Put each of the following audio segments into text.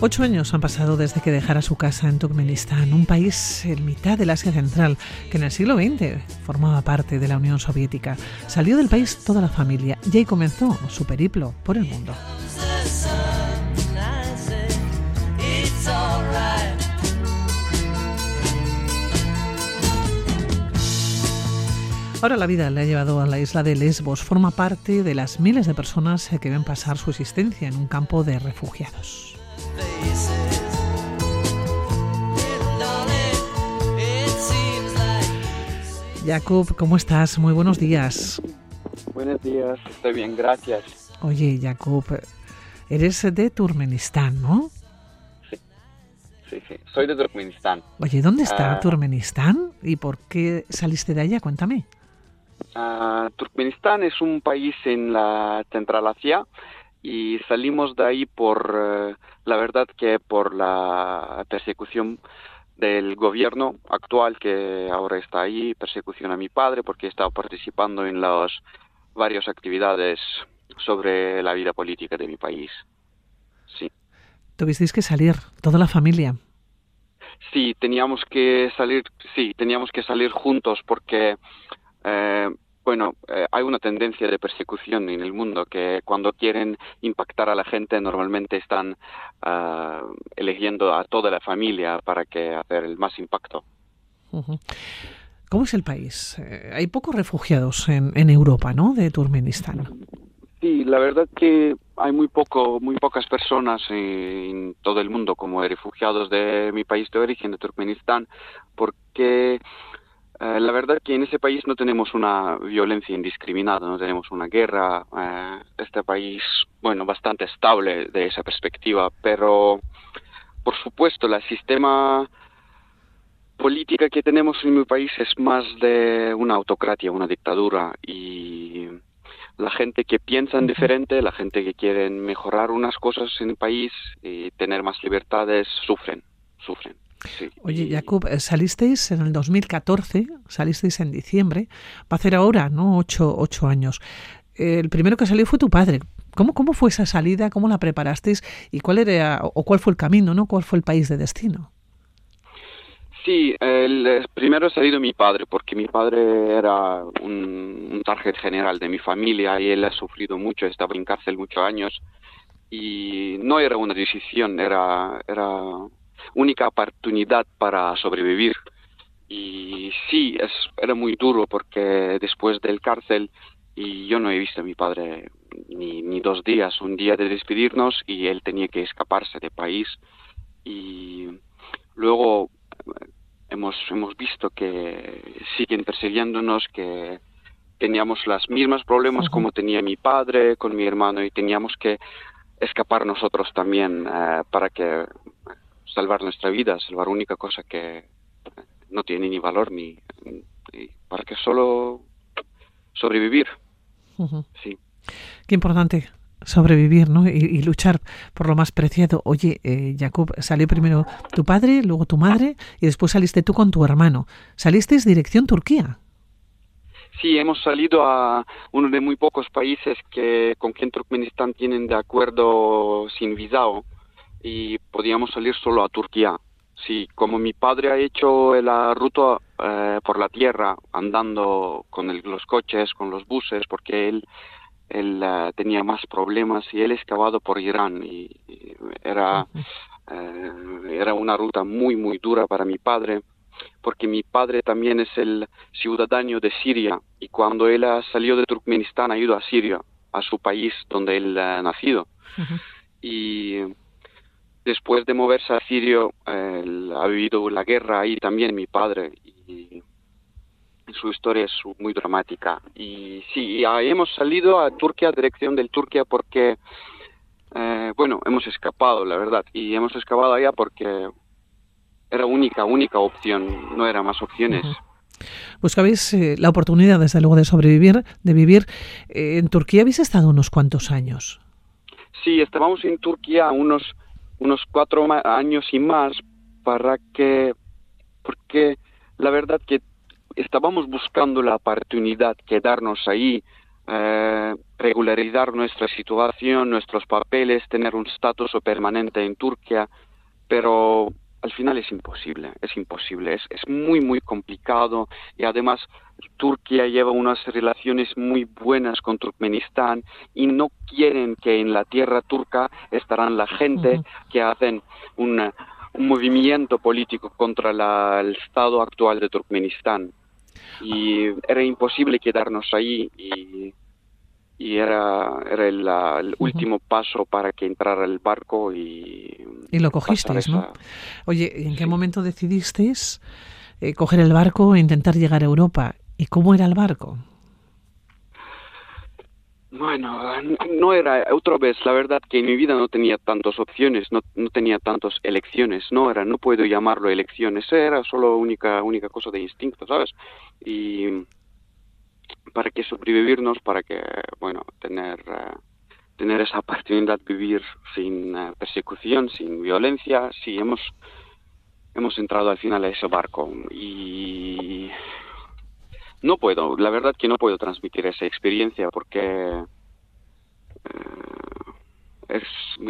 Ocho años han pasado desde que dejara su casa en Turkmenistán, un país en mitad del Asia Central, que en el siglo XX formaba parte de la Unión Soviética. Salió del país toda la familia y ahí comenzó su periplo por el mundo. Ahora la vida le ha llevado a la isla de Lesbos. Forma parte de las miles de personas que ven pasar su existencia en un campo de refugiados. Jacob, ¿cómo estás? Muy buenos días. Buenos días, estoy bien, gracias. Oye, Jacob, eres de Turkmenistán, ¿no? Sí, sí, sí, soy de Turkmenistán. Oye, ¿dónde está ah. Turkmenistán y por qué saliste de allá? Cuéntame. Uh, Turkmenistán es un país en la Central Asia y salimos de ahí por, eh, la verdad que por la persecución del gobierno actual que ahora está ahí, persecución a mi padre porque he estado participando en las varias actividades sobre la vida política de mi país. Sí. Tuvisteis que salir, toda la familia. Sí, teníamos que salir, sí, teníamos que salir juntos porque eh, bueno, eh, hay una tendencia de persecución en el mundo que cuando quieren impactar a la gente normalmente están ah, eligiendo a toda la familia para que hacer el más impacto. ¿Cómo es el país? Eh, hay pocos refugiados en, en Europa, ¿no? De Turkmenistán. Sí, la verdad que hay muy poco, muy pocas personas en todo el mundo como refugiados de mi país de origen, de Turkmenistán, porque eh, la verdad que en ese país no tenemos una violencia indiscriminada, no tenemos una guerra. Eh, este país, bueno, bastante estable de esa perspectiva, pero por supuesto el sistema política que tenemos en mi país es más de una autocracia, una dictadura y la gente que piensa en diferente, la gente que quiere mejorar unas cosas en el país y tener más libertades, sufren, sufren. Oye, Jacob, eh, salisteis en el 2014, salisteis en diciembre, va a hacer ahora, ¿no? Ocho, ocho años. El primero que salió fue tu padre. ¿Cómo, ¿Cómo fue esa salida? ¿Cómo la preparasteis? ¿Y cuál era, o cuál fue el camino, ¿no? ¿Cuál fue el país de destino? Sí, el primero ha salido mi padre, porque mi padre era un, un target general de mi familia y él ha sufrido mucho, estaba en cárcel muchos años y no era una decisión, era, era única oportunidad para sobrevivir. Y sí, es, era muy duro porque después del cárcel y yo no he visto a mi padre ni, ni dos días, un día de despedirnos y él tenía que escaparse del país. Y luego eh, hemos, hemos visto que siguen persiguiéndonos, que teníamos los mismos problemas como tenía mi padre con mi hermano y teníamos que escapar nosotros también eh, para que salvar nuestra vida, salvar única cosa que no tiene ni valor ni, para que solo sobrevivir. Sí. Qué importante sobrevivir ¿no? Y, luchar por lo más preciado. Oye, eh, Jacob, salió primero tu padre, luego tu madre y después saliste tú con tu hermano. ¿Salisteis dirección Turquía? Sí, hemos salido a uno de muy pocos países que con quien Turkmenistán tienen de acuerdo sin visado y podíamos salir solo a Turquía. Sí, como mi padre ha hecho la ruta eh, por la tierra, andando con los coches, con los buses, porque él, él eh, tenía más problemas y él excavado por Irán y, era, eh, era una ruta muy, muy dura para mi padre, porque mi padre también es el ciudadano de Siria y cuando él salió de Turkmenistán ha ido a Siria, a su país donde él ha nacido. Y después de moverse a Sirio, ha vivido la guerra ahí también mi padre y su historia es muy dramática. Y sí, hemos salido a Turquía, dirección del Turquía, porque, eh, bueno, hemos escapado, la verdad, y hemos escapado allá porque era única, única opción, no eran más opciones. Buscabais eh, la oportunidad, desde luego, de sobrevivir, de vivir. Eh, en Turquía habéis estado unos cuantos años. Sí, estábamos en Turquía unos, unos cuatro años y más para que, porque la verdad que estábamos buscando la oportunidad quedarnos ahí, eh, regularizar nuestra situación, nuestros papeles, tener un estatus permanente en Turquía, pero al final es imposible, es imposible, es, es muy, muy complicado y además Turquía lleva unas relaciones muy buenas con Turkmenistán y no quieren que en la tierra turca estarán la gente que hacen un movimiento político contra el estado actual de Turkmenistán. Y era imposible quedarnos ahí y y era, era el, último paso para que entrara el barco y... Y lo cogisteis, ¿no? Oye, ¿en qué momento decidisteis eh, coger el barco e intentar llegar a Europa? ¿Y cómo era el barco? Bueno, no era, otra vez, la verdad que en mi vida no tenía tantas opciones, no, no tenía tantas elecciones, no era, no puedo llamarlo elecciones, era solo única, única cosa de instinto, ¿sabes? Y para que sobrevivirnos, para que, bueno, tener, eh, tener esa oportunidad de vivir sin eh, persecución, sin violencia, sí, hemos, hemos entrado al final a ese barco y no puedo, la verdad que no puedo transmitir esa experiencia porque eh, es,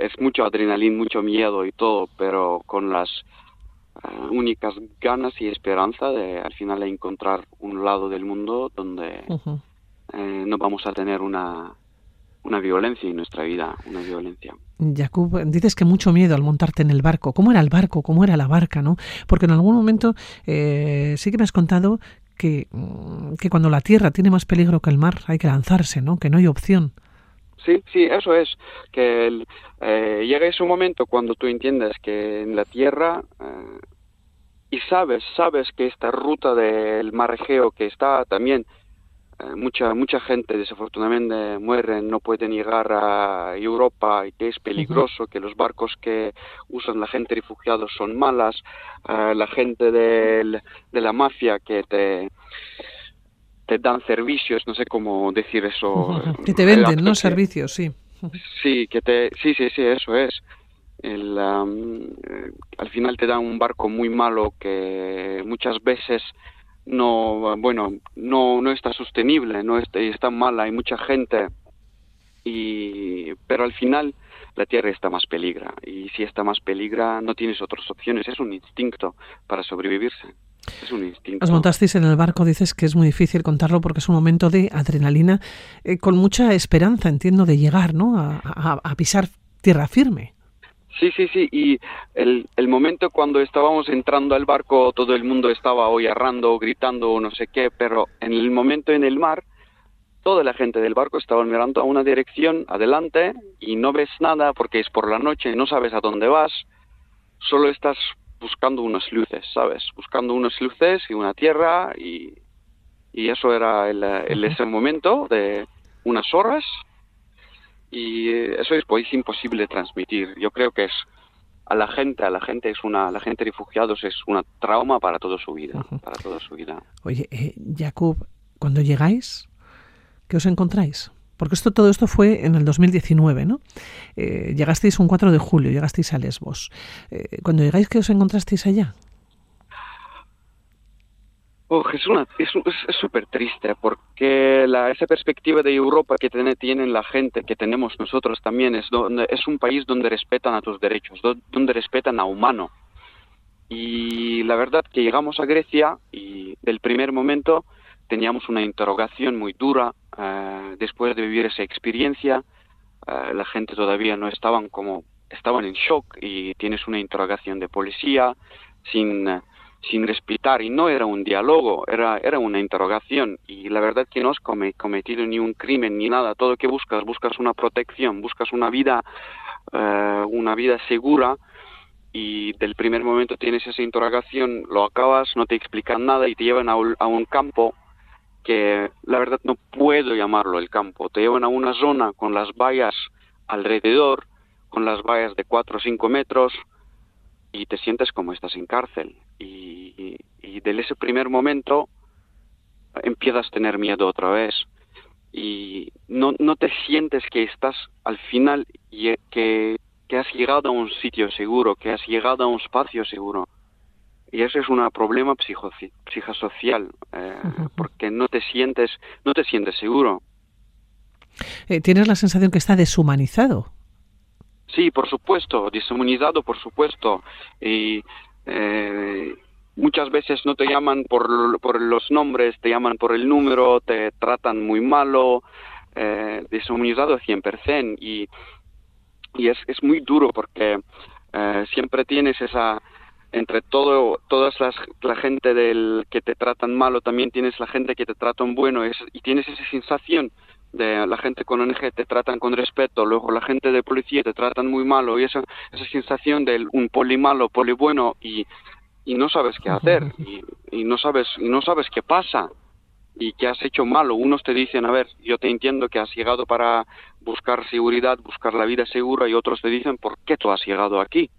es mucho adrenalina, mucho miedo y todo, pero con las eh, únicas ganas y esperanza de al final encontrar un lado del mundo donde eh, no vamos a tener una, una violencia en nuestra vida, una violencia. Jakub, dices que mucho miedo al montarte en el barco. ¿Cómo era el barco? ¿Cómo era la barca? ¿no? Porque en algún momento eh, sí que me has contado que, mm, que cuando la tierra tiene más peligro que el mar hay que lanzarse, ¿no? Que no hay opción. Sí, sí, eso es, que eh, llega ese momento cuando tú entiendes que en la Tierra eh, y sabes, sabes que esta ruta del mar Egeo que está también eh, mucha mucha gente desafortunadamente muere, no pueden llegar a Europa y que es peligroso, que los barcos que usan la gente refugiados son malas, la gente de la mafia que te te dan servicios, no sé cómo decir eso. Que te venden, ¿no? Servicios, sí. Sí, que te, sí, sí, sí, eso es. El, eh, al final te dan un barco muy malo que muchas veces no, bueno, no, no está sostenible, no está, está mala, hay mucha gente, y, pero al final la tierra está más peligra, y si está más peligra no tienes otras opciones, es un instinto para sobrevivirse. Es un instinto. Os montasteis en el barco, dices que es muy difícil contarlo porque es un momento de adrenalina, eh, con mucha esperanza, entiendo, de llegar ¿no? A, pisar tierra firme. Sí, sí, sí, y el, el, momento cuando estábamos entrando al barco, todo el mundo estaba arrando, gritando o no sé qué, pero en el momento en el mar, toda la gente del barco estaba mirando a una dirección adelante y no ves nada porque es por la noche, no sabes a dónde vas, solo estás buscando unas luces, ¿sabes? Buscando unas luces y una tierra y, y eso era el, ese momento de unas horas y eso es pues imposible transmitir. Yo creo que es a la gente, a la gente es una, la gente de refugiados es una trauma para toda su vida, para toda su vida. Oye, eh, Jacob, cuando llegáis, ¿qué os encontráis? Porque esto, todo esto fue en el 2019, ¿no? Eh, llegasteis un 4 de julio, llegasteis a Lesbos. Eh, cuando llegáis, ¿qué os encontrasteis allá? Oh, es súper triste porque la, esa perspectiva de Europa que tiene, tienen la gente, que tenemos nosotros también, es, donde, es un país donde respetan a tus derechos, donde respetan a humano. Y la verdad que llegamos a Grecia y del primer momento teníamos una interrogación muy dura eh, después de vivir esa experiencia. Eh, la gente todavía no estaban como estaban en shock y tienes una interrogación de policía sin eh, sin respetar y no era un diálogo, era, era una interrogación y la verdad que no has cometido ni un crimen ni nada, todo lo que buscas, buscas una protección, buscas una vida, una vida segura y del primer momento tienes esa interrogación, lo acabas, no te explican nada y te llevan a un campo que la verdad no puedo llamarlo el campo. Te llevan a una zona con las vallas alrededor, con las vallas de 4 o 5 metros, y te sientes como estás en cárcel. Y, y, desde ese primer momento empiezas a tener miedo otra vez y no, no te sientes que estás al final y que, que has llegado a un sitio seguro, que has llegado a un espacio seguro. Y ese es un problema psicosocial, eh, porque no te sientes, no te sientes seguro. Eh, ¿Tienes la sensación que está deshumanizado? Sí, por supuesto, deshumanizado, por supuesto. Y eh, muchas veces no te llaman por, por, los nombres, te llaman por el número, te tratan muy malo, eh, deshumanizado 100%. Y, y es, es muy duro porque eh, siempre tienes esa entre todo todas las la gente del que te tratan malo también tienes la gente que te tratan bueno y tienes esa sensación de la gente con ONG te tratan con respeto, luego la gente de policía te tratan muy malo y esa, esa sensación de un poli malo, poli bueno y, y no sabes qué hacer y, y, no sabes y no sabes qué pasa y qué has hecho malo. Unos te dicen, a ver, yo te entiendo que has llegado para buscar seguridad, buscar la vida segura y otros te dicen, ¿por qué tú has llegado aquí?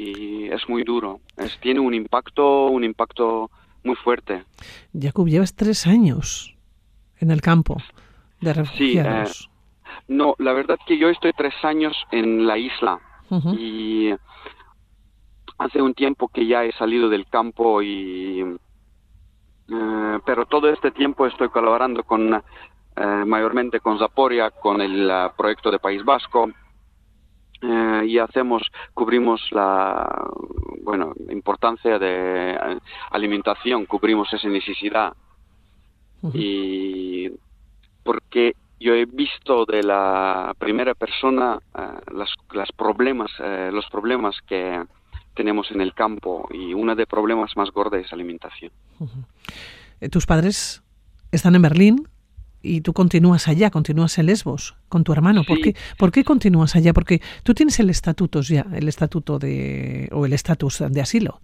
Y es muy duro, es, tiene un impacto, un impacto muy fuerte. Jacob, llevas tres años en el campo de refugiados. Sí, eh, no, la verdad que yo estoy tres años en la isla y hace un tiempo que ya he salido del campo y eh, pero todo este tiempo estoy colaborando con eh, mayormente con Zaporia, con el proyecto de País Vasco y hacemos cubrimos la bueno importancia de alimentación, cubrimos esa necesidad y porque yo he visto de la primera persona uh, las, las, problemas, uh, los problemas que tenemos en el campo y uno de los problemas más gordos es alimentación. -huh. Tus padres están en Berlín y tú continúas allá, continúas en Lesbos con tu hermano. ¿Por, sí. qué, ¿Por qué continúas allá? Porque tú tienes el estatuto ya, el estatuto de o el estatus de asilo.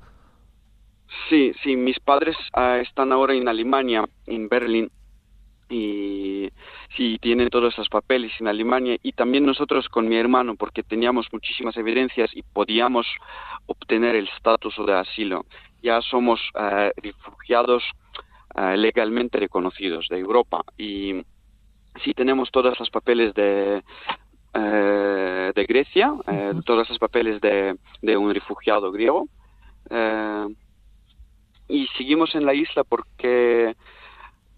Sí, sí, mis padres uh, están ahora en Alemania, en Berlín, y sí, tienen todos esos papeles en Alemania y también nosotros con mi hermano, porque teníamos muchísimas evidencias y podíamos obtener el estatus de asilo. Ya somos uh, refugiados uh, legalmente reconocidos de Europa. Y sí tenemos todos los papeles de, uh, de Grecia, uh -huh. todos los papeles de, de un refugiado griego. Y seguimos en la isla porque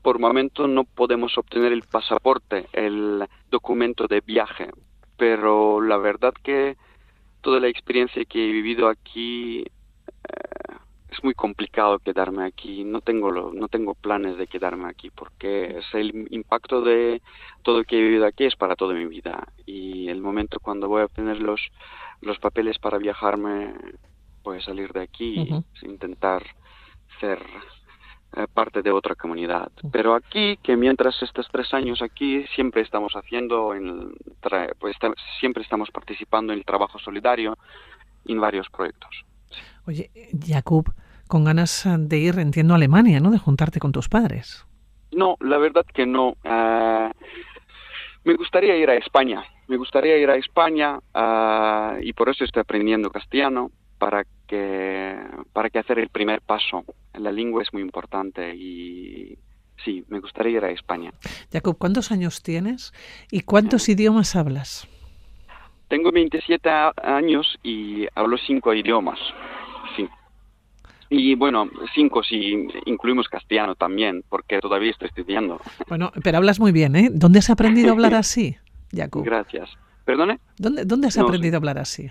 por momento no podemos obtener el pasaporte, el documento de viaje, pero la verdad que toda la experiencia que he vivido aquí eh, es muy complicado quedarme aquí. No tengo lo, no tengo planes de quedarme aquí porque es el impacto de todo lo que he vivido aquí es para toda mi vida y el momento cuando voy a obtener los los papeles para viajarme voy a salir de aquí uh -huh. e intentar ser eh, parte de otra comunidad. Pero aquí, que mientras estos tres años aquí, siempre estamos haciendo, en, pues siempre estamos participando en el trabajo solidario en varios proyectos. Oye, Jacob, con ganas de ir, entiendo, a Alemania, ¿no? De juntarte con tus padres. No, la verdad que no. Uh, me gustaría ir a España. Me gustaría ir a España uh, y por eso estoy aprendiendo castellano para que para que hacer el primer paso. La lengua es muy importante y sí, me gustaría ir a España. Jacob, ¿cuántos años tienes y cuántos idiomas hablas? Tengo 27 años y hablo cinco idiomas. Y bueno, cinco si incluimos castellano también, porque todavía estoy estudiando. Bueno, pero hablas muy bien, ¿eh? ¿Dónde has aprendido a hablar así, Jacob? Gracias. ¿Perdone? ¿Dónde, dónde has no, aprendido a hablar así?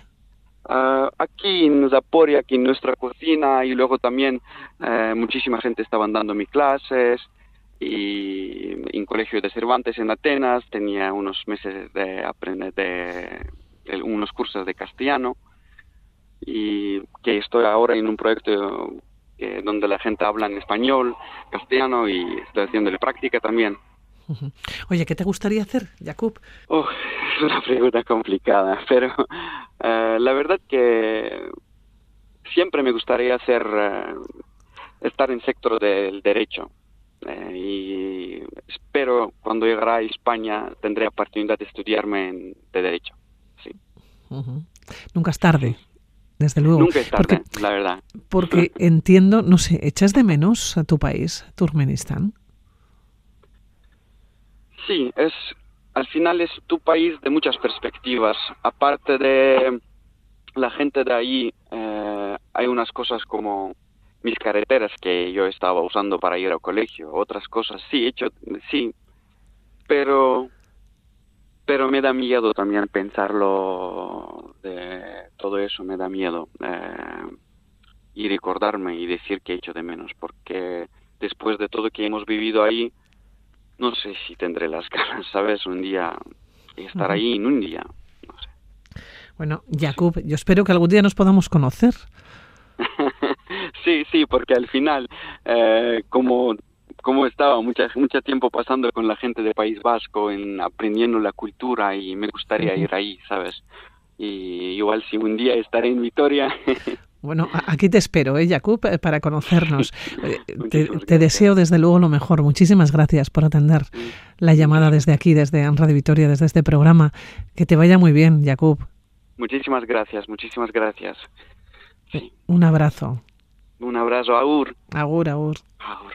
Uh, aquí en Zaporia, aquí en nuestra cocina, y luego también uh, muchísima gente estaban dando mis clases, y en colegio de Cervantes en Atenas tenía unos meses de aprender de, de unos cursos de castellano, y que estoy ahora en un proyecto eh, donde la gente habla en español, castellano, y estoy haciéndole práctica también. Oye, ¿qué te gustaría hacer, Jacob? Oh, es una pregunta complicada, pero uh, la verdad que siempre me gustaría hacer uh, estar en el sector del derecho uh, y espero cuando llegará a España tendré oportunidad de estudiarme en, de derecho. Sí. Nunca es tarde. Desde luego. Nunca es tarde, la verdad. Porque entiendo, no sé, ¿echas de menos a tu país, Turkmenistán? Sí, es al final es tu país de muchas perspectivas. Aparte de la gente de ahí, eh, hay unas cosas como mis carreteras que yo estaba usando para ir al colegio, otras cosas sí, hecho, sí, pero pero me da miedo también pensarlo de todo eso, me da miedo eh, y recordarme y decir que he hecho de menos, porque después de todo que hemos vivido ahí, no sé si tendré las ganas, ¿sabes? Un día estar ahí en un día, no sé. Bueno, Jacob, yo espero que algún día nos podamos conocer. sí, sí, porque al final, eh, como como estaba mucho, mucho tiempo pasando con la gente de País Vasco, en aprendiendo la cultura y me gustaría ir ahí, ¿sabes? Y igual si un día estaré en Vitoria. Bueno, aquí te espero, ¿eh, Jakub, eh, para conocernos. Eh, te, deseo desde luego lo mejor. Muchísimas gracias por atender la llamada desde aquí, desde Radio Vitoria, desde este programa. Que te vaya muy bien, Jakub. Muchísimas gracias, muchísimas gracias. Un abrazo. Un abrazo, Agur. Agur, Agur. Agur.